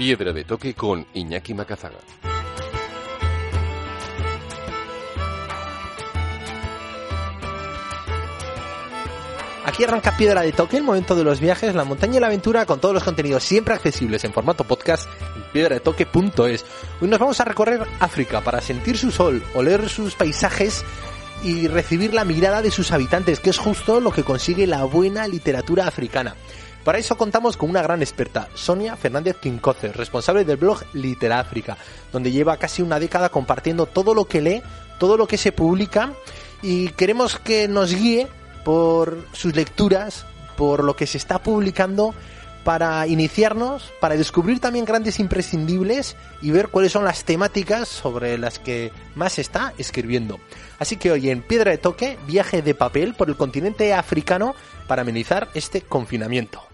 Piedra de Toque con Iñaki Macazaga. Aquí arranca Piedra de Toque, el momento de los viajes, la montaña y la aventura, con todos los contenidos siempre accesibles en formato podcast en piedradetoque.es. Hoy nos vamos a recorrer África para sentir su sol, oler sus paisajes y recibir la mirada de sus habitantes, que es justo lo que consigue la buena literatura africana. Para eso contamos con una gran experta, Sonia Fernández Quincoce, responsable del blog Literáfrica, donde lleva casi una década compartiendo todo lo que lee, todo lo que se publica y queremos que nos guíe por sus lecturas, por lo que se está publicando para iniciarnos, para descubrir también grandes imprescindibles y ver cuáles son las temáticas sobre las que más se está escribiendo. Así que hoy en Piedra de Toque, viaje de papel por el continente africano para amenizar este confinamiento.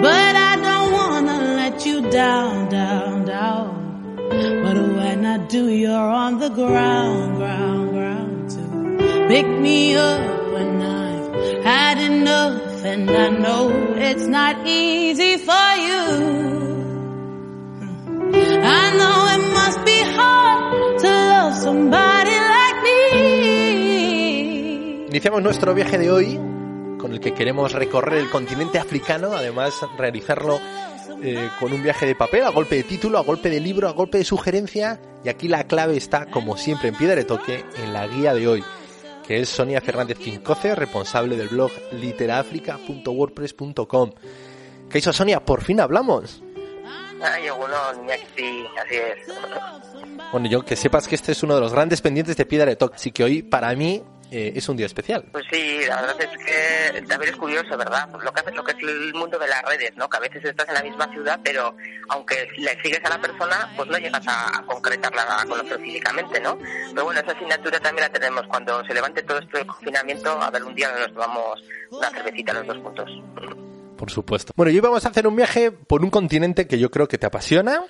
But I don't wanna let you down, down, down. But when I do, you're on the ground, ground, ground too. Pick me up when I've had enough, and I know it's not easy for you. I know it must be hard to love somebody like me. Iniciamos nuestro viaje de hoy con el que queremos recorrer el continente africano, además realizarlo eh, con un viaje de papel, a golpe de título, a golpe de libro, a golpe de sugerencia. Y aquí la clave está, como siempre, en piedra de toque, en la guía de hoy, que es Sonia Fernández Quincoce, responsable del blog literaafrica.wordpress.com. ¿Qué hizo Sonia? Por fin hablamos. Ay, bueno, sí, así es. Bueno, yo que sepas que este es uno de los grandes pendientes de Piedra de Toque, así que hoy para mí eh, es un día especial. Pues sí, la verdad es que también es curioso, ¿verdad? Lo que, lo que es el mundo de las redes, ¿no? Que a veces estás en la misma ciudad, pero aunque le sigues a la persona, pues no llegas a, concretarla, a conocer físicamente, ¿no? Pero bueno, esa asignatura también la tenemos. Cuando se levante todo esto del confinamiento, a ver, un día nos tomamos una cervecita los dos puntos. Por supuesto. Bueno, hoy vamos a hacer un viaje por un continente que yo creo que te apasiona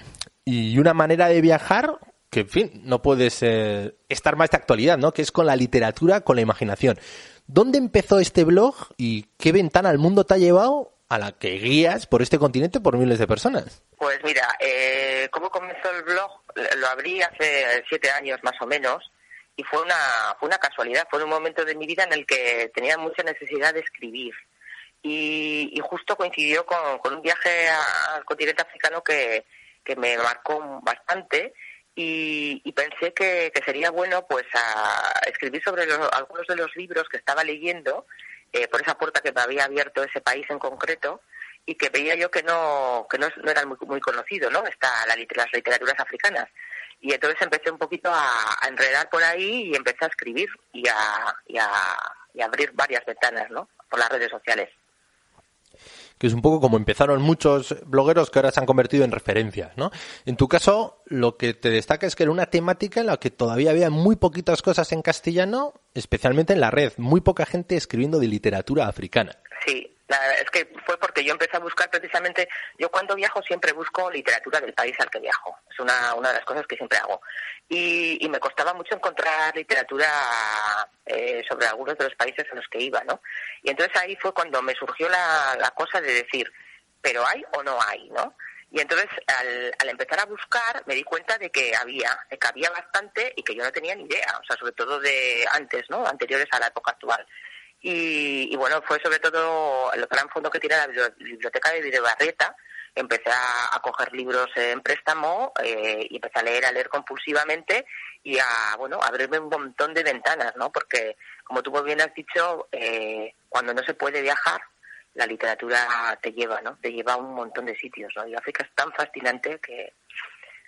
y una manera de viajar que, en fin, no puedes estar más de actualidad, ¿no? Que es con la literatura, con la imaginación. ¿Dónde empezó este blog y qué ventana al mundo te ha llevado a la que guías por este continente por miles de personas? Pues mira, eh, ¿cómo comenzó el blog? Lo abrí hace siete años más o menos y fue una, fue una casualidad, fue un momento de mi vida en el que tenía mucha necesidad de escribir. Y, justo coincidió con, con, un viaje al continente africano que, que me marcó bastante y, pensé que, sería bueno pues a escribir sobre algunos de los libros que estaba leyendo eh, por esa puerta que me había abierto ese país en concreto y que veía yo que no que no, eran muy, muy conocidos, ¿no? Está la, las literaturas africanas. Y entonces empecé un poquito a, enredar por ahí y empecé a escribir y a, y a, y abrir varias ventanas, ¿no? Por las redes sociales que es un poco como empezaron muchos blogueros que ahora se han convertido en referencias, ¿no? En tu caso, lo que te destaca es que era una temática en la que todavía había muy poquitas cosas en castellano, especialmente en la red, muy poca gente escribiendo de literatura africana. Sí, es que fue porque yo empecé a buscar precisamente, yo cuando viajo siempre busco literatura del país al que viajo, es una, una de las cosas que siempre hago. Y, me costaba mucho encontrar literatura eh, sobre algunos de los países en los que iba, ¿no? Y entonces ahí fue cuando me surgió la, la cosa de decir, ¿pero hay o no hay, no? Y entonces al, al, empezar a buscar me di cuenta de que había, de que había bastante y que yo no tenía ni idea, o sea, sobre todo de antes, ¿no? Anteriores a la época actual. Y, bueno, fue sobre todo el gran fondo que tiene la biblioteca de Videobarrieta. Empecé a, coger libros en préstamo eh, y empecé a leer, a leer compulsivamente y a, bueno, abrirme un montón de ventanas, ¿no? Porque, como tú muy bien has dicho, eh, cuando no se puede viajar, la literatura te lleva, ¿no? Te lleva a un montón de sitios, ¿no? Y África es tan fascinante que,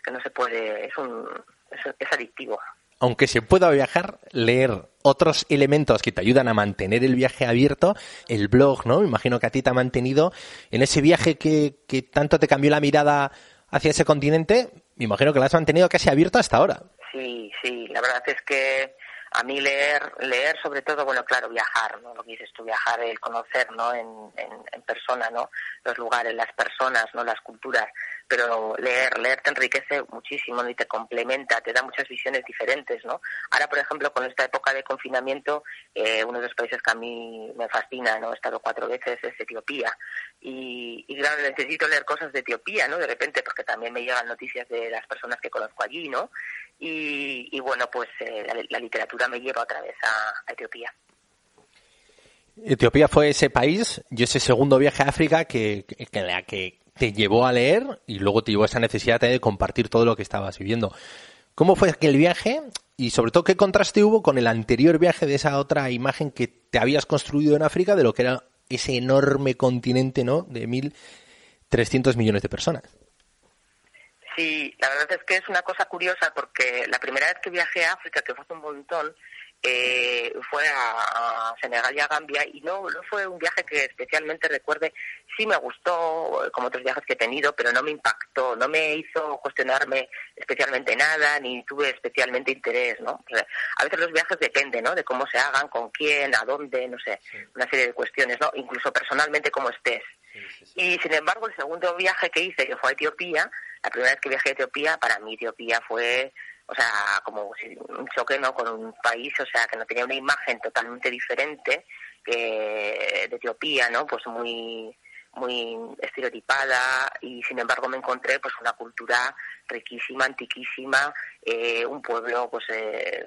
que no se puede, es, un, es adictivo aunque se pueda viajar, leer otros elementos que te ayudan a mantener el viaje abierto, el blog, ¿no? Me imagino que a ti te ha mantenido en ese viaje que, que tanto te cambió la mirada hacia ese continente, me imagino que lo has mantenido casi abierto hasta ahora. Sí, sí, la verdad es que a mí leer, leer sobre todo, bueno, claro, viajar, ¿no? Lo que dices tú, viajar, el conocer, ¿no? En, en, persona, ¿no? Los lugares, las personas, ¿no? Las culturas pero leer, leer te enriquece muchísimo y te complementa, te da muchas visiones diferentes, ¿no? Ahora, por ejemplo, con esta época de confinamiento, eh, uno de los países que a mí me fascina, ¿no? He estado cuatro veces, es Etiopía. Y, y claro, necesito leer cosas de Etiopía, ¿no? De repente, porque también me llegan noticias de las personas que conozco allí, ¿no? Y, bueno, pues eh, la, literatura me lleva otra vez a Etiopía. Etiopía fue ese país y ese segundo viaje a África que, que, te llevó a leer y luego te llevó a esa necesidad de compartir todo lo que estabas viviendo. ¿Cómo fue aquel viaje? Y sobre todo, ¿qué contraste hubo con el anterior viaje de esa otra imagen que te habías construido en África de lo que era ese enorme continente, ¿no? De 1.300 millones de personas. Sí, la verdad es que es una cosa curiosa porque la primera vez que viajé a África, que fue hace un montón, eh, fue a, Senegal y a Gambia y no, no fue un viaje que especialmente recuerde, sí me gustó como otros viajes que he tenido, pero no me impactó, no me hizo cuestionarme especialmente nada, ni tuve especialmente interés, ¿no? a veces los viajes dependen, ¿no? De cómo se hagan, con quién, a dónde, no sé, una serie de cuestiones, ¿no? Incluso personalmente cómo estés. Y sin embargo, el segundo viaje que hice, que fue a Etiopía, la primera vez que viajé a Etiopía, para mí Etiopía fue o sea, como un choque no con un país, o sea, que no tenía una imagen totalmente diferente que de Etiopía, ¿no? Pues muy muy estereotipada y sin embargo me encontré pues una cultura riquísima, antiquísima, eh, un pueblo pues eh,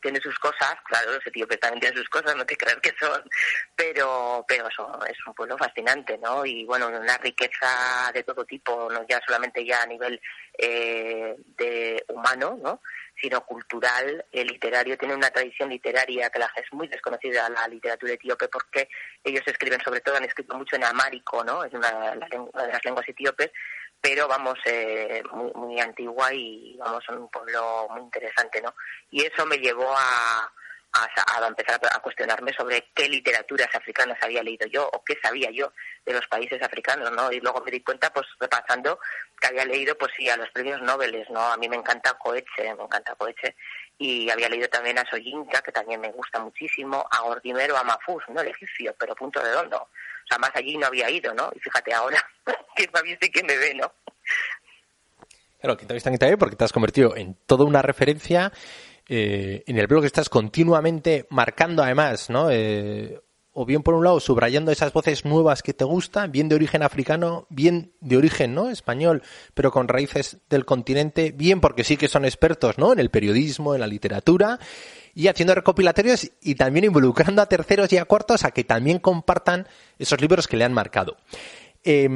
tiene sus cosas, claro, los etíopes también tienen sus cosas, no te creas que son, pero pero eso, es un pueblo fascinante, ¿no? Y bueno, una riqueza de todo tipo, no ya solamente ya a nivel eh, de humano, ¿no? Sino cultural, eh, literario, tiene una tradición literaria que la, es muy desconocida la literatura etíope porque ellos escriben, sobre todo han escrito mucho en amárico, ¿no? Es una, de las lenguas etíopes, pero vamos, eh, muy, muy antigua y vamos, un pueblo muy interesante, ¿no? Y eso me llevó a, a, empezar a cuestionarme sobre qué literaturas africanas había leído yo o qué sabía yo de los países africanos, ¿no? Y luego me di cuenta, pues repasando, que había leído, pues sí, a los premios Nobel, ¿no? A mí me encanta Coeche, me encanta Coeche, y había leído también a Soyinka, que también me gusta muchísimo, a Ordimero, a Mafuz, ¿no? El egipcio, pero punto redondo. O sea, más allí no había ido, ¿no? Y fíjate ahora, que me visto y que me ve, ¿no? Claro, que te visto también porque te has convertido en toda una referencia eh, en el blog estás continuamente marcando además, ¿no? Eh, o bien por un lado subrayando esas voces nuevas que te gustan, bien de origen africano, bien de origen no español, pero con raíces del continente, bien porque sí que son expertos ¿no? en el periodismo, en la literatura, y haciendo recopilatorios y también involucrando a terceros y a cuartos a que también compartan esos libros que le han marcado. Eh,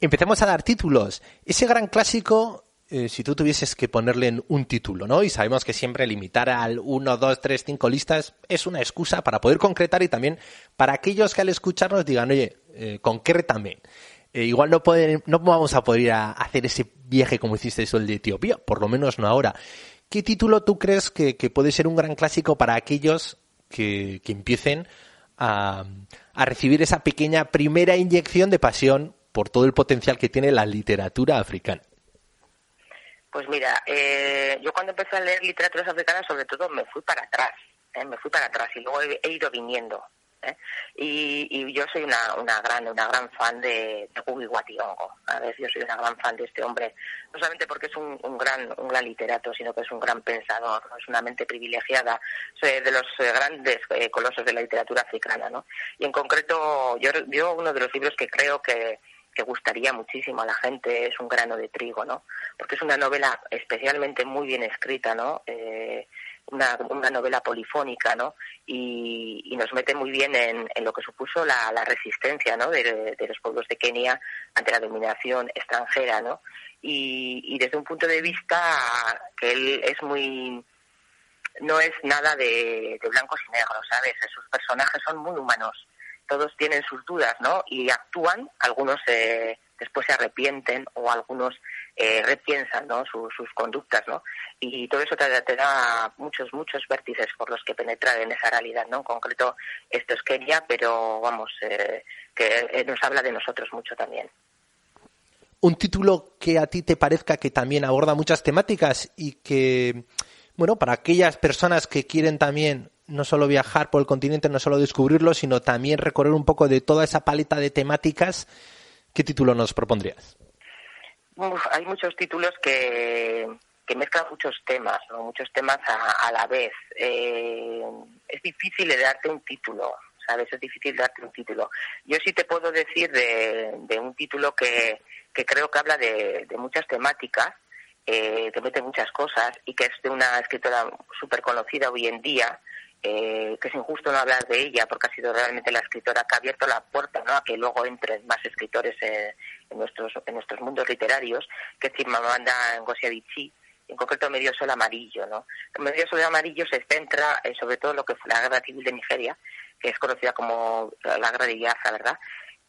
empecemos a dar títulos. Ese gran clásico eh, si tú tuvieses que ponerle un título, ¿no? Y sabemos que siempre limitar al 1, 2, 3, 5 listas es una excusa para poder concretar y también para aquellos que al escucharnos digan, oye, eh, concrétame. Eh, igual no, pueden, no vamos a poder hacer ese viaje como hiciste el de Etiopía, por lo menos no ahora. ¿Qué título tú crees que, puede ser un gran clásico para aquellos que, empiecen a, a recibir esa pequeña primera inyección de pasión por todo el potencial que tiene la literatura africana? Pues mira, eh, yo cuando empecé a leer literaturas africanas, sobre todo me fui para atrás, ¿eh? me fui para atrás y luego he, ido viniendo. ¿eh? Y, yo soy una, una gran una gran fan de, Gugi Wationgo. A ver, yo soy una gran fan de este hombre, no solamente porque es un, un gran un gran literato, sino que es un gran pensador, es una mente privilegiada, soy de los grandes colosos de la literatura africana, ¿no? Y en concreto, yo, yo uno de los libros que creo que que gustaría muchísimo a la gente es un grano de trigo, ¿no? Porque es una novela especialmente muy bien escrita, ¿no? Eh, una, una, novela polifónica, ¿no? Y, nos mete muy bien en, en lo que supuso la, la resistencia, ¿no? De, los pueblos de Kenia ante la dominación extranjera, ¿no? Y, y desde un punto de vista que él es muy no es nada de, de blancos y negros, ¿sabes? Sus personajes son muy humanos todos tienen sus dudas, ¿no? Y actúan, algunos eh, después se arrepienten o algunos eh, repiensan, ¿no? sus conductas, ¿no? Y todo eso te, da muchos, muchos vértices por los que penetrar en esa realidad, ¿no? En concreto, esto es Kenia, pero vamos, eh, que nos habla de nosotros mucho también. Un título que a ti te parezca que también aborda muchas temáticas y que, bueno, para aquellas personas que quieren también no solo viajar por el continente, no solo descubrirlo, sino también recorrer un poco de toda esa paleta de temáticas. ¿Qué título nos propondrías? hay muchos títulos que, mezclan muchos temas, ¿no? muchos temas a, la vez. Eh, es difícil de darte un título, ¿sabes? Es difícil darte un título. Yo sí te puedo decir de, de un título que, que creo que habla de, de muchas temáticas, eh, que mete muchas cosas y que es de una escritora súper conocida hoy en día, eh, que es injusto no hablar de ella porque ha sido realmente la escritora que ha abierto la puerta ¿no? a que luego entren más escritores eh, en, nuestros, en nuestros mundos literarios, que es Chimamanda Ngozi en concreto Medio Sol Amarillo. ¿no? Medio Sol Amarillo se centra eh, sobre todo en lo que fue la guerra civil de Nigeria, que es conocida como la guerra de Biafra, ¿verdad?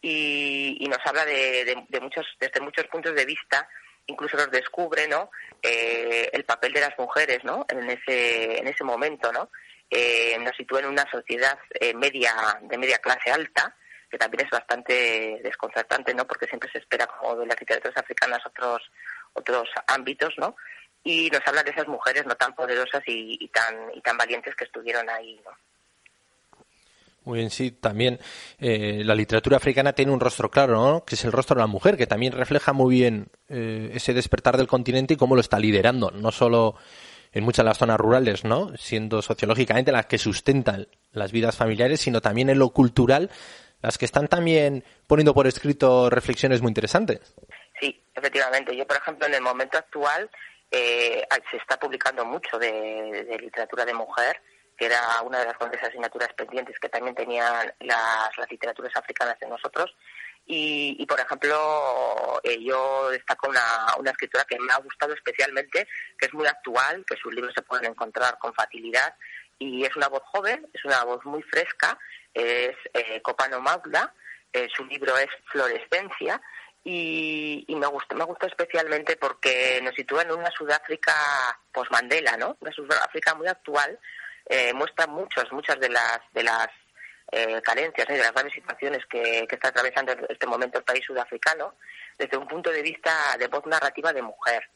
Y, nos habla de, muchos, desde muchos puntos de vista incluso nos descubre no el papel de las mujeres no en ese en ese momento no eh, nos sitúa en una sociedad eh, media de media clase alta que también es bastante desconcertante no porque siempre se espera como de las literaturas africanas otros otros ámbitos no y nos habla de esas mujeres no tan poderosas y, tan y tan valientes que estuvieron ahí no muy bien, sí, también eh, la literatura africana tiene un rostro claro, ¿no? Que es el rostro de la mujer, que también refleja muy bien eh, ese despertar del continente y cómo lo está liderando, no solo en muchas de las zonas rurales, ¿no? Siendo sociológicamente las que sustentan las vidas familiares, sino también en lo cultural, las que están también poniendo por escrito reflexiones muy interesantes. Sí, efectivamente. Yo, por ejemplo, en el momento actual eh, se está publicando mucho de, literatura de mujer, que era una de las grandes asignaturas pendientes que también tenían las, las literaturas africanas de nosotros. Y, por ejemplo, eh, yo destaco una, una escritora que me ha gustado especialmente, que es muy actual, que sus libros se pueden encontrar con facilidad y es una voz joven, es una voz muy fresca, es eh, Copano Maula, eh, su libro es Florescencia y, me gusta me gusta especialmente porque nos sitúa en una Sudáfrica post-Mandela, ¿no? Una Sudáfrica muy actual, eh, muestra muchas, muchas de las, de las eh, carencias y de las graves situaciones que, está atravesando en este momento el país sudafricano desde un punto de vista de voz narrativa de mujer.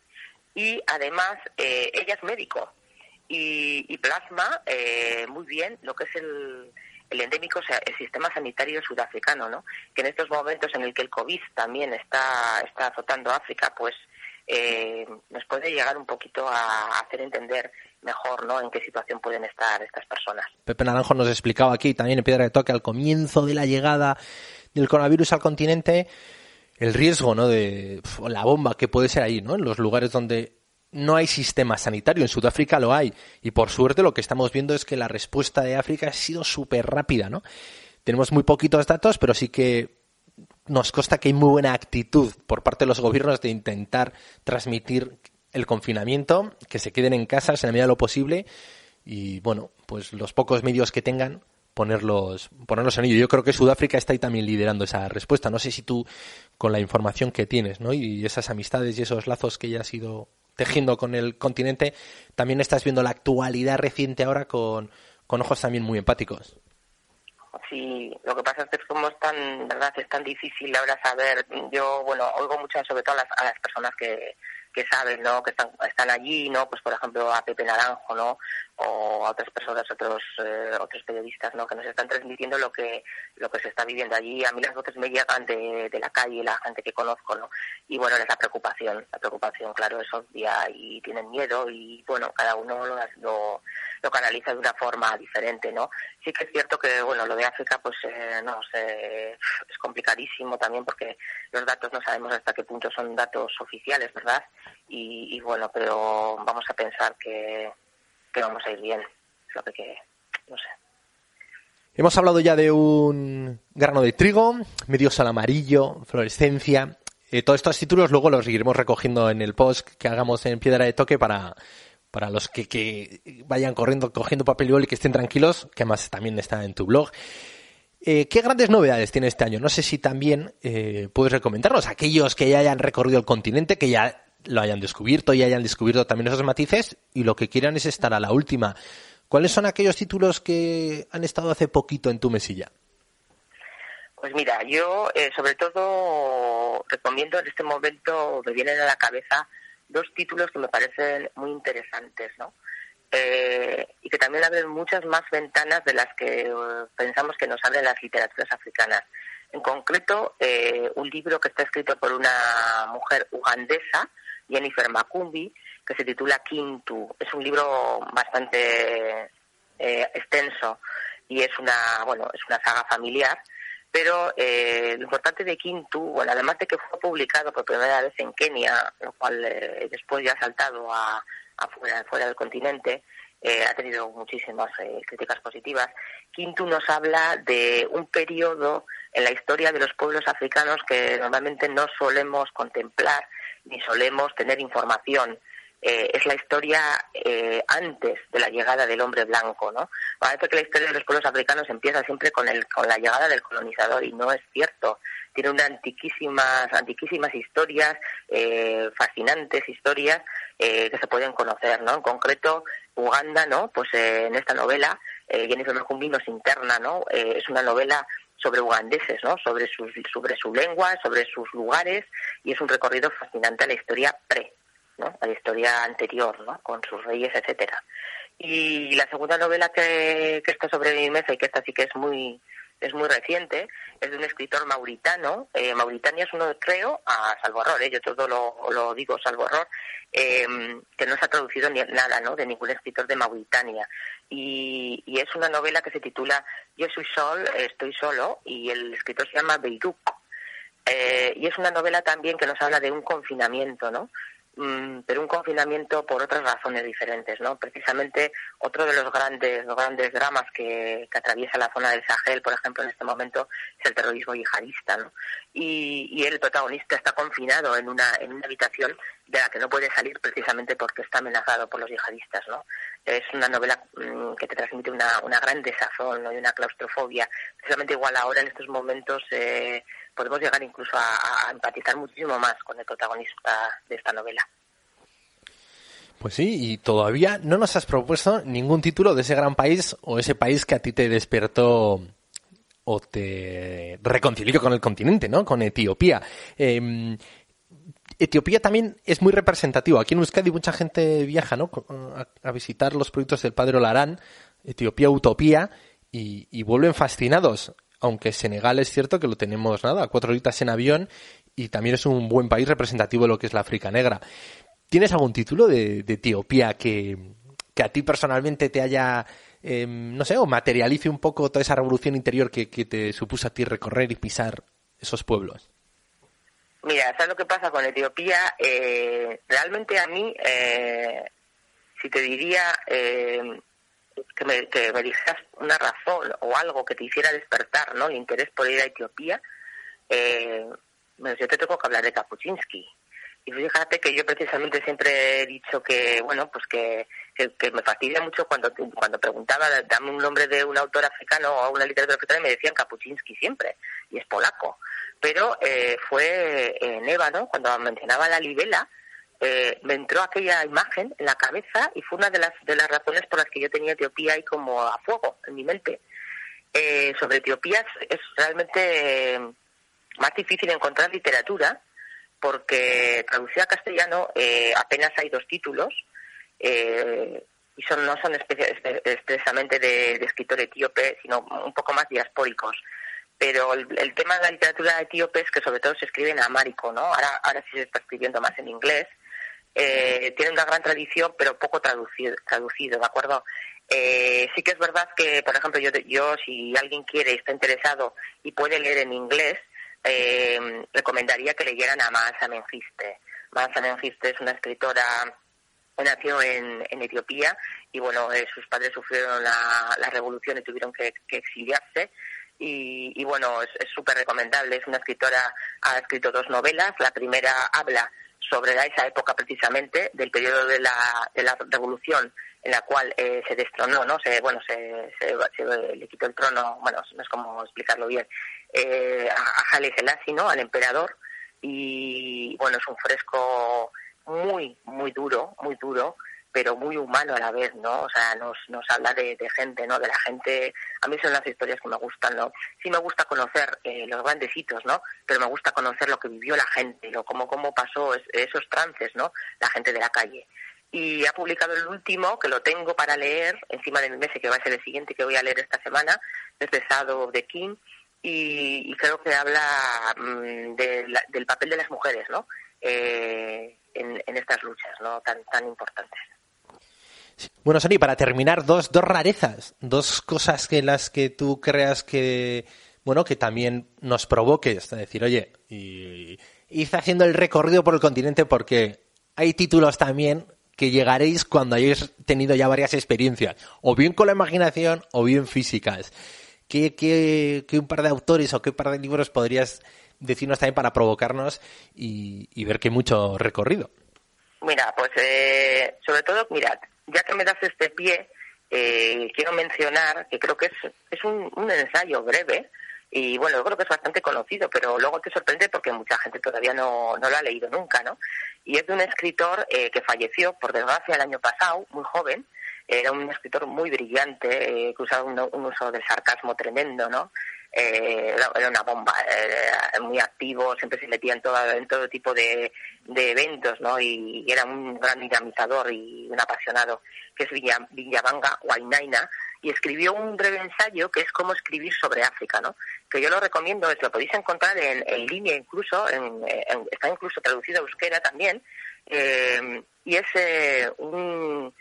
Y además, eh, ella es médico y, plasma eh, muy bien lo que es el, el endémico, o sea, el sistema sanitario sudafricano, ¿no? Que en estos momentos en el que el COVID también está, está azotando África, pues eh, nos puede llegar un poquito a hacer entender mejor ¿no? en qué situación pueden estar estas personas. Pepe Naranjo nos explicaba aquí también en Piedra de Toque al comienzo de la llegada del coronavirus al continente el riesgo ¿no? de la bomba que puede ser ahí, ¿no? en los lugares donde no hay sistema sanitario. En Sudáfrica lo hay. Y por suerte lo que estamos viendo es que la respuesta de África ha sido súper rápida. ¿no? Tenemos muy poquitos datos, pero sí que nos consta que hay muy buena actitud por parte de los gobiernos de intentar transmitir el confinamiento, que se queden en casa en la medida de lo posible y bueno, pues los pocos medios que tengan ponerlos ponerlos en ello. Yo creo que Sudáfrica está ahí también liderando esa respuesta. No sé si tú con la información que tienes, ¿no? Y esas amistades y esos lazos que ya has ido tejiendo con el continente, también estás viendo la actualidad reciente ahora con, con ojos también muy empáticos. Sí, lo que pasa es que es tan, verdad, es tan difícil ahora saber. Yo, bueno, oigo mucho sobre todo a las, a las personas que, que saben, ¿no? Que están, allí, ¿no? Pues por ejemplo a Pepe Naranjo, ¿no? O a otras personas, otros eh, otros periodistas, ¿no? Que nos están transmitiendo lo que lo que se está viviendo allí. A mí las voces me llegan de, de la calle, la gente que conozco, ¿no? Y bueno, es la preocupación, la preocupación, claro, es obvia y tienen miedo y bueno, cada uno lo, lo, lo canaliza de una forma diferente, ¿no? Sí que es cierto que, bueno, lo de África, pues eh, no sé, es complicadísimo también porque los datos no sabemos hasta qué punto son datos oficiales, ¿verdad? y, bueno, pero vamos a pensar que, vamos a ir bien, lo que, no sé. Hemos hablado ya de un grano de trigo, medio sal amarillo, fluorescencia. Eh, todos estos títulos luego los iremos recogiendo en el post que hagamos en Piedra de Toque para, para los que, que vayan corriendo, cogiendo papel y boli que estén tranquilos, que además también está en tu blog. Eh, ¿Qué grandes novedades tiene este año? No sé si también eh, puedes recomendarnos aquellos que ya hayan recorrido el continente, que ya lo hayan descubierto y hayan descubierto también esos matices y lo que quieran es estar a la última. ¿Cuáles son aquellos títulos que han estado hace poquito en tu mesilla? Pues mira, yo eh, sobre todo recomiendo en este momento, me vienen a la cabeza dos títulos que me parecen muy interesantes, ¿no? Eh, y que también abren muchas más ventanas de las que eh, pensamos que nos abren las literaturas africanas. En concreto, eh, un libro que está escrito por una mujer ugandesa, Jennifer Makumbi, que se titula Kintu. Es un libro bastante eh, extenso y es una, bueno, es una saga familiar pero eh, lo importante de Kintu, bueno, además de que fue publicado por primera vez en Kenia, lo cual eh, después ya ha saltado a, fuera, del continente, eh, ha tenido muchísimas críticas positivas. Kintu nos habla de un periodo en la historia de los pueblos africanos que normalmente no solemos contemplar ni solemos tener información. Eh, es la historia eh, antes de la llegada del hombre blanco, ¿no? Parece que la historia de los pueblos africanos empieza siempre con, el, con la llegada del colonizador y no es cierto. Tiene unas antiquísimas, antiquísimas historias, eh, fascinantes historias que se pueden conocer, ¿no? En concreto, Uganda, ¿no? Pues en esta novela, Jennifer Mercumbi nos interna, ¿no? es una novela sobre ugandeses, ¿no? Sobre, sus, sobre su lengua, sobre sus lugares y es un recorrido fascinante a la historia pre ¿no? a la historia anterior, ¿no? con sus reyes, etcétera. Y la segunda novela que, que está sobre mi mesa y que esta sí que es muy es muy reciente, es de un escritor mauritano. Eh, Mauritania es uno, creo, a salvo error, ¿eh? yo todo lo, lo digo salvo error, eh, que no se ha traducido ni, nada ¿no? de ningún escritor de Mauritania. Y, y, es una novela que se titula Yo soy sol, estoy solo, y el escritor se llama Beirut. Eh, y es una novela también que nos habla de un confinamiento, ¿no? Mm, pero un confinamiento por otras razones diferentes, ¿no? Precisamente otro de los grandes, los grandes dramas que, atraviesa la zona del Sahel, por ejemplo, en este momento, es el terrorismo yihadista, ¿no? Y, y el protagonista está confinado en una, en una habitación de la que no puede salir precisamente porque está amenazado por los yihadistas, ¿no? Es una novela mm, que te transmite una, una gran desazón ¿no? y una claustrofobia. Precisamente igual ahora en estos momentos eh, podemos llegar incluso a, empatizar muchísimo más con el protagonista de esta novela. Pues sí, y todavía no nos has propuesto ningún título de ese gran país o ese país que a ti te despertó o te reconcilió con el continente, ¿no? Con Etiopía. Em, Etiopía también es muy representativo. Aquí en Euskadi mucha gente viaja, ¿no? A, visitar los proyectos del padre Olarán, Etiopía Utopía, y vuelven fascinados aunque Senegal es cierto que lo tenemos nada, cuatro horitas en avión y también es un buen país representativo de lo que es la África Negra. ¿Tienes algún título de, Etiopía que, a ti personalmente te haya, em, no sé, o materialice un poco toda esa revolución interior que, te supuso a ti recorrer y pisar esos pueblos? Mira, ¿sabes lo que pasa con Etiopía? Eh, realmente a mí, eh, si te diría, eh, que me, que me dijeras una razón o algo que te hiciera despertar ¿no? el interés por ir a Etiopía, eh, yo te tengo que hablar de Kapuczynski. Y fíjate que yo precisamente siempre he dicho que, bueno, pues que, que, me fastidia mucho cuando, cuando preguntaba, dame un nombre de un autor africano o una literatura africana me decían Kapuczynski siempre, y es polaco. Pero eh, fue en Eva, ¿no? Cuando mencionaba la libela, eh, me entró aquella imagen en la cabeza y fue una de las, de las razones por las que yo tenía Etiopía ahí como a fuego en mi mente. Eh, sobre Etiopía es, realmente más difícil encontrar literatura porque traducida a castellano eh, apenas hay dos títulos y son, no son expresamente de, escritor etíope, sino un poco más diaspóricos pero el, tema de la literatura etíope es que sobre todo se escribe en amárico, ¿no? Ahora, ahora sí se está escribiendo más en inglés, eh, tiene una gran tradición, pero poco traducido, traducido ¿de acuerdo? Eh, sí que es verdad que, por ejemplo, yo, yo si alguien quiere, está interesado y puede leer en inglés, eh, recomendaría que leyeran a Mansa Mengiste. Mansa Mengiste es una escritora nació en, en Etiopía y bueno, eh, sus padres sufrieron la, la revolución y tuvieron que, exiliarse y, y, bueno, es súper recomendable. Es una escritora, ha escrito dos novelas. La primera habla sobre esa época precisamente del periodo de la, de la revolución en la cual eh, se destronó, ¿no? Se, bueno, se, se, le quitó el trono, bueno, no es como explicarlo bien, eh, a Haile Selassie, ¿no? Al emperador y bueno, es un fresco muy, muy duro, muy duro, pero muy humano a la vez, ¿no? O sea, nos, nos habla de, gente, ¿no? De la gente, a mí son las historias que me gustan, ¿no? Sí me gusta conocer eh, los grandes hitos, ¿no? Pero me gusta conocer lo que vivió la gente, lo cómo, cómo pasó esos trances, ¿no? La gente de la calle. Y ha publicado el último, que lo tengo para leer, encima de mi mesa, que va a ser el siguiente que voy a leer esta semana, es de Sado de King, y, creo que habla mm, del papel de las mujeres, ¿no? Eh, en, estas luchas, ¿no? Tan, tan importantes. Bueno, Sony, para terminar, dos, dos rarezas, dos cosas que las que tú creas que, bueno, que también nos provoques, es decir, oye, y, y haciendo el recorrido por el continente porque hay títulos también que llegaréis cuando hayáis tenido ya varias experiencias, o bien con la imaginación o bien físicas. ¿Qué, qué, qué un par de autores o qué par de libros podrías decirnos también para provocarnos y, ver que hay mucho recorrido? Mira, pues eh, sobre todo, mira, ya que me das este pie, eh, quiero mencionar que creo que es, es un, un ensayo breve, y bueno, yo creo que es bastante conocido, pero luego te sorprende porque mucha gente todavía no, no lo ha leído nunca, ¿no? Y es de un escritor eh, que falleció, por desgracia, el año pasado, muy joven. Era un escritor muy brillante, eh, que usaba un, uso del sarcasmo tremendo, ¿no? Eh, era una bomba, muy activo, siempre se metía en todo, en todo tipo de, de eventos, ¿no? Y, era un gran dinamizador y un apasionado, que es Villavanga Wainaina, y escribió un breve ensayo que es cómo escribir sobre África, ¿no? Que yo lo recomiendo, lo podéis encontrar en, línea incluso, está incluso traducido a euskera también, eh, y es eh, un,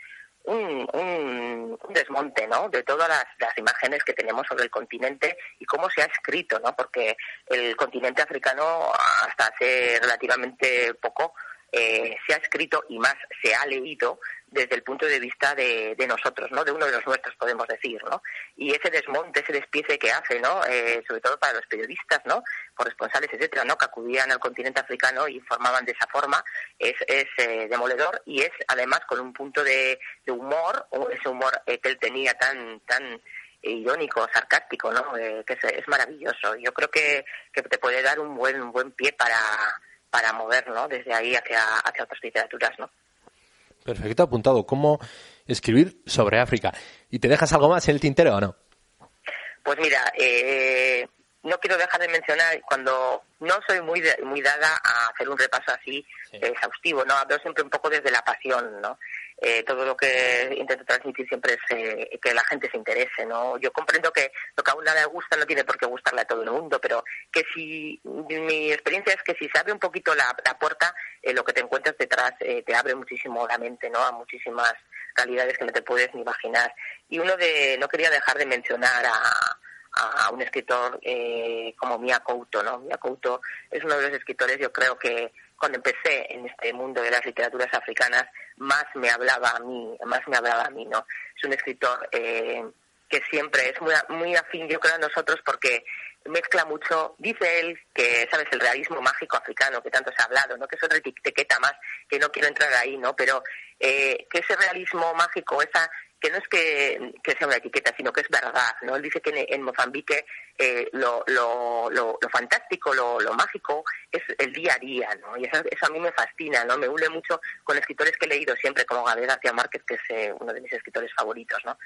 un, desmonte, ¿no? De todas las, las, imágenes que tenemos sobre el continente y cómo se ha escrito, ¿no? Porque el continente africano hasta hace relativamente poco eh, se ha escrito y más se ha leído desde el punto de vista de, nosotros, ¿no? De uno de los nuestros, podemos decir, ¿no? Y ese desmonte, ese despiece que hace, ¿no? Eh, sobre todo para los periodistas, ¿no? Corresponsales, etcétera, ¿no? Que acudían al continente africano y informaban de esa forma, es, es eh, demoledor y es además con un punto de, humor, ese humor que él tenía tan, tan irónico, sarcástico, ¿no? que es, maravilloso. Yo creo que, que te puede dar un buen, un buen pie para para mover ¿no? desde ahí hacia, hacia otras literaturas. ¿no? Perfecto, apuntado. ¿Cómo escribir sobre África? ¿Y te dejas algo más en el tintero o no? Pues mira, eh, no quiero dejar de mencionar cuando no soy muy muy dada a hacer un repaso así exhaustivo, no hablo siempre un poco desde la pasión, ¿no? Eh, todo lo que intento transmitir siempre es eh, que la gente se interese, ¿no? Yo comprendo que lo que a una le gusta no tiene por qué gustarle a todo el mundo, pero que si mi experiencia es que si se abre un poquito la, puerta, eh, lo que te encuentras detrás te abre muchísimo la mente, ¿no? A muchísimas calidades que no te puedes ni imaginar. Y uno de, no quería dejar de mencionar a, a un escritor como Mia Couto, ¿no? Mia Couto es uno de los escritores, yo creo que cuando empecé en este mundo de las literaturas africanas, más me hablaba a mí, más me hablaba a mí, ¿no? Es un escritor eh, que siempre es muy, muy afín, yo creo, a nosotros porque mezcla mucho, dice él que, ¿sabes?, el realismo mágico africano que tanto se ha hablado, ¿no? Que es otra etiqueta más, que no quiero entrar ahí, ¿no? Pero eh, que ese realismo mágico, esa que no es que, sea una etiqueta, sino que es verdad, ¿no? Él dice que en, Mozambique eh, lo, lo, lo, fantástico, lo, lo, mágico es el día a día, ¿no? Y eso, a mí me fascina, ¿no? Me une mucho con escritores que he leído siempre, como Gabriel García Márquez, que es eh, uno de mis escritores favoritos, ¿no?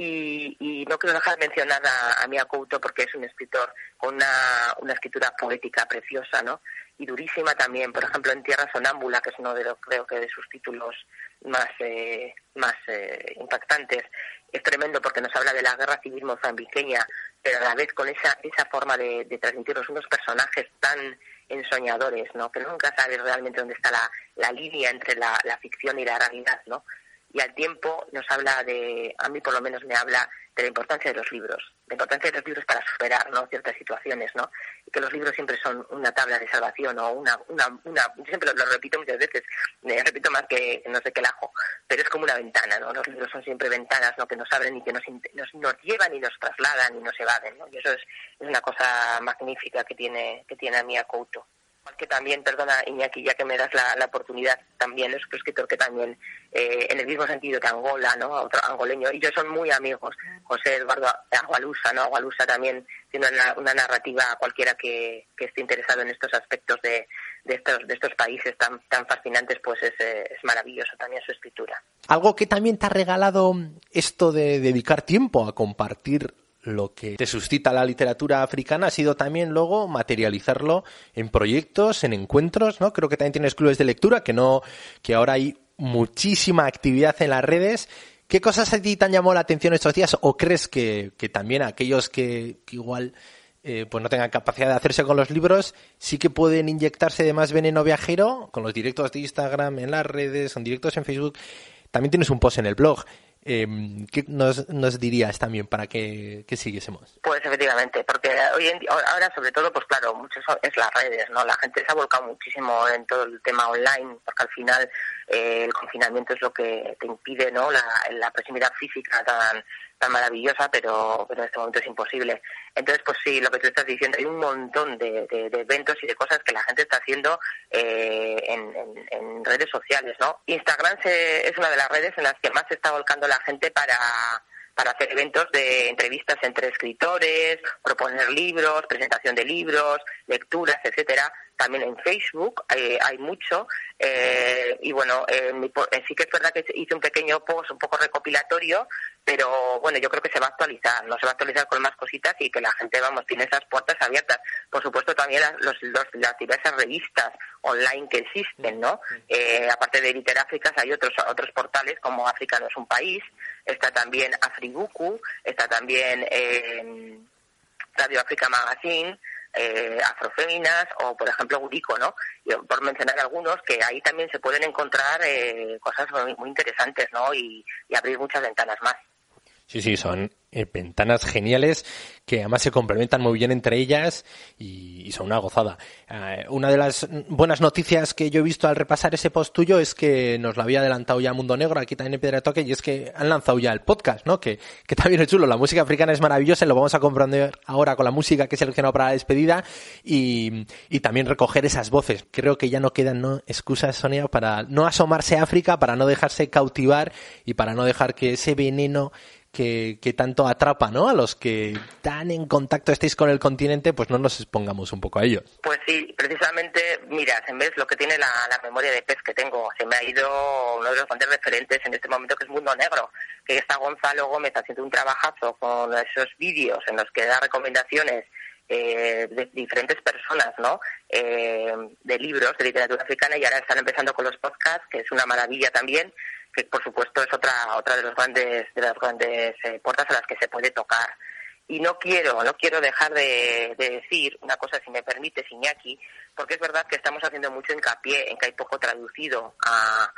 Y, no quiero dejar de mencionar a, a Mia Couto porque es un escritor con una, una escritura poética preciosa, ¿no? Y durísima también, por ejemplo, en Tierra Sonámbula, que es uno de los, creo que de sus títulos más, eh, más eh, impactantes. Es tremendo porque nos habla de la guerra civil mozambiqueña, pero a la vez con esa, esa forma de, de transmitirnos unos personajes tan ensoñadores, ¿no? Que nunca sabes realmente dónde está la, la línea entre la, la ficción y la realidad, ¿no? Y al tiempo nos habla de, a mí por lo menos me habla de la importancia de los libros, la importancia de los libros para superar ¿no? ciertas situaciones, ¿no? Y que los libros siempre son una tabla de salvación o una, una, una yo siempre lo, repito muchas veces, me repito más que no sé qué lajo, pero es como una ventana, ¿no? Los libros son siempre ventanas, ¿no? Que nos abren y que nos, nos, nos llevan y nos trasladan y nos evaden, ¿no? Y eso es, es una cosa magnífica que tiene, que tiene a Mia Couto que también, perdona Iñaki, ya que me das la, oportunidad, también es un escritor que también, eh, en el mismo sentido que Angola, ¿no? Otro angoleño, y yo son muy amigos, José Eduardo Agualusa, ¿no? Agualusa también tiene una, narrativa cualquiera que, esté interesado en estos aspectos de, de, estos, de estos países tan, tan fascinantes, pues es, eh, es maravilloso también su escritura. Algo que también te ha regalado esto de dedicar tiempo a compartir lo que te suscita la literatura africana ha sido también luego materializarlo en proyectos, en encuentros, ¿no? Creo que también tienes clubes de lectura, que no, que ahora hay muchísima actividad en las redes. ¿Qué cosas a ti te han llamado la atención estos días? ¿O crees que, también aquellos que, igual eh, pues no tengan capacidad de hacerse con los libros, sí que pueden inyectarse de más veneno viajero con los directos de Instagram en las redes, con directos en Facebook. También tienes un post en el blog. Eh, ¿Qué nos, nos, dirías también para que, siguiésemos? Pues efectivamente, porque hoy en día, ahora sobre todo, pues claro, mucho es las redes, ¿no? La gente se ha volcado muchísimo en todo el tema online, porque al final eh, el confinamiento es lo que te impide, ¿no? La, la proximidad física tan tan maravillosa, pero, pero en este momento es imposible. Entonces, pues sí, lo que tú estás diciendo, hay un montón de, eventos y de cosas que la gente está haciendo eh, en, redes sociales, ¿no? Instagram se, es una de las redes en las que más se está volcando la gente para para hacer eventos de entrevistas entre escritores, proponer libros, presentación de libros, lecturas, etcétera. También en Facebook eh, hay mucho. Eh, y bueno, eh, sí que es verdad que hice un pequeño post un poco recopilatorio, pero bueno, yo creo que se va a actualizar, no se va a actualizar con más cositas y que la gente, vamos, tiene esas puertas abiertas. Por supuesto, también las, los, los, las diversas revistas online que existen, ¿no? Eh, aparte de Literáfricas hay otros otros portales como África no es un país, está también Afribuku, está también eh, Radio África Magazine, eh, afroféminas o, por ejemplo, Urico, ¿no? por mencionar algunos, que ahí también se pueden encontrar eh, cosas muy, muy interesantes, ¿no? Y, y abrir muchas ventanas más. Sí, sí, son eh, ventanas geniales que además se complementan muy bien entre ellas y, son una gozada. Eh, una de las buenas noticias que yo he visto al repasar ese post tuyo es que nos lo había adelantado ya Mundo Negro, aquí también en Piedra Toque, y es que han lanzado ya el podcast, ¿no? Que, que también es chulo. La música africana es maravillosa y lo vamos a comprender ahora con la música que seleccionado para la despedida y, y también recoger esas voces. Creo que ya no quedan ¿no? excusas, Sonia, para no asomarse a África, para no dejarse cautivar y para no dejar que ese veneno que, tanto atrapa, ¿no? A los que tan en contacto estéis con el continente, pues no nos expongamos un poco a ellos. Pues sí, precisamente, mira, en vez lo que tiene la, la, memoria de pez que tengo, se me ha ido uno de los grandes referentes en este momento que es Mundo Negro, que está Gonzalo Gómez haciendo un trabajazo con esos vídeos en los que da recomendaciones eh, de diferentes personas, ¿no? Eh, de libros de literatura africana y ahora están empezando con los podcasts, que es una maravilla también que por supuesto es otra otra de los grandes de las grandes eh, puertas a las que se puede tocar. Y no quiero no quiero dejar de, de, decir una cosa si me permite Iñaki porque es verdad que estamos haciendo mucho hincapié en que hay poco traducido a,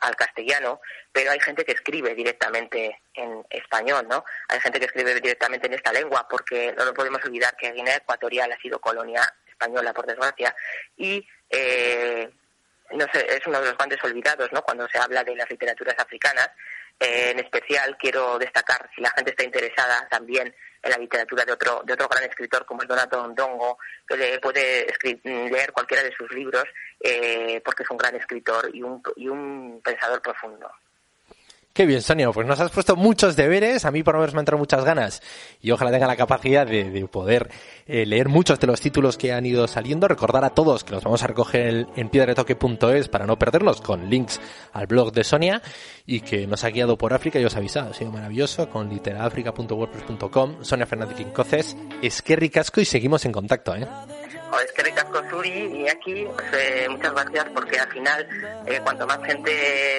al castellano pero hay gente que escribe directamente en español no hay gente que escribe directamente en esta lengua porque no lo podemos olvidar que Guinea Ecuatorial ha sido colonia española por desgracia y eh, no sé, es uno de los grandes olvidados, ¿no? Cuando se habla de las literaturas africanas. Eh, en especial quiero destacar, si la gente está interesada también en la literatura de otro, de otro gran escritor como es Donato Ndongo, que puede leer cualquiera de sus libros eh, porque es un gran escritor y un, y un pensador profundo. Qué bien, Sonia, pues nos has puesto muchos deberes, a mí por lo menos me han entrado muchas ganas. Y ojalá tenga la capacidad de, de poder eh, leer muchos de los títulos que han ido saliendo, recordar a todos que los vamos a recoger en, en piedretoque.es para no perderlos con links al blog de Sonia. Y que nos ha guiado por África. Y os ha avisado, ha sido maravilloso. Con literaafrica.wordpress.com, Sonia Fernández Quincoces, es que ricasco y seguimos en contacto, ¿eh? Es que ricasco Zuri y aquí pues, eh, muchas gracias porque al final eh, cuanto más gente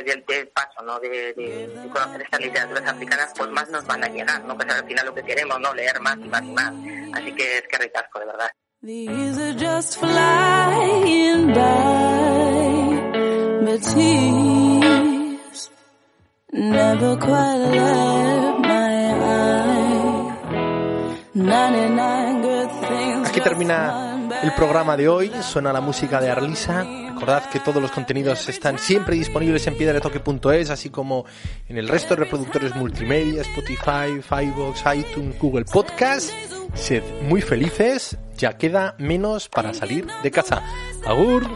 del, del paso ¿no? De, de, de, conocer estas literaturas africanas pues más nos van a llegar no que es al final lo que queremos no leer más y más y más así que es que ricasco de verdad These are just flying by, but he's never quite left my eye. 99 good things. Aquí termina el programa de hoy. Suena la música de Arlisa. Recordad que todos los contenidos están siempre disponibles en piedretoque.es, así como en el resto de reproductores multimedia, Spotify, Firebox, iTunes, Google Podcast. Sed muy felices, ya queda menos para salir de casa. Agur.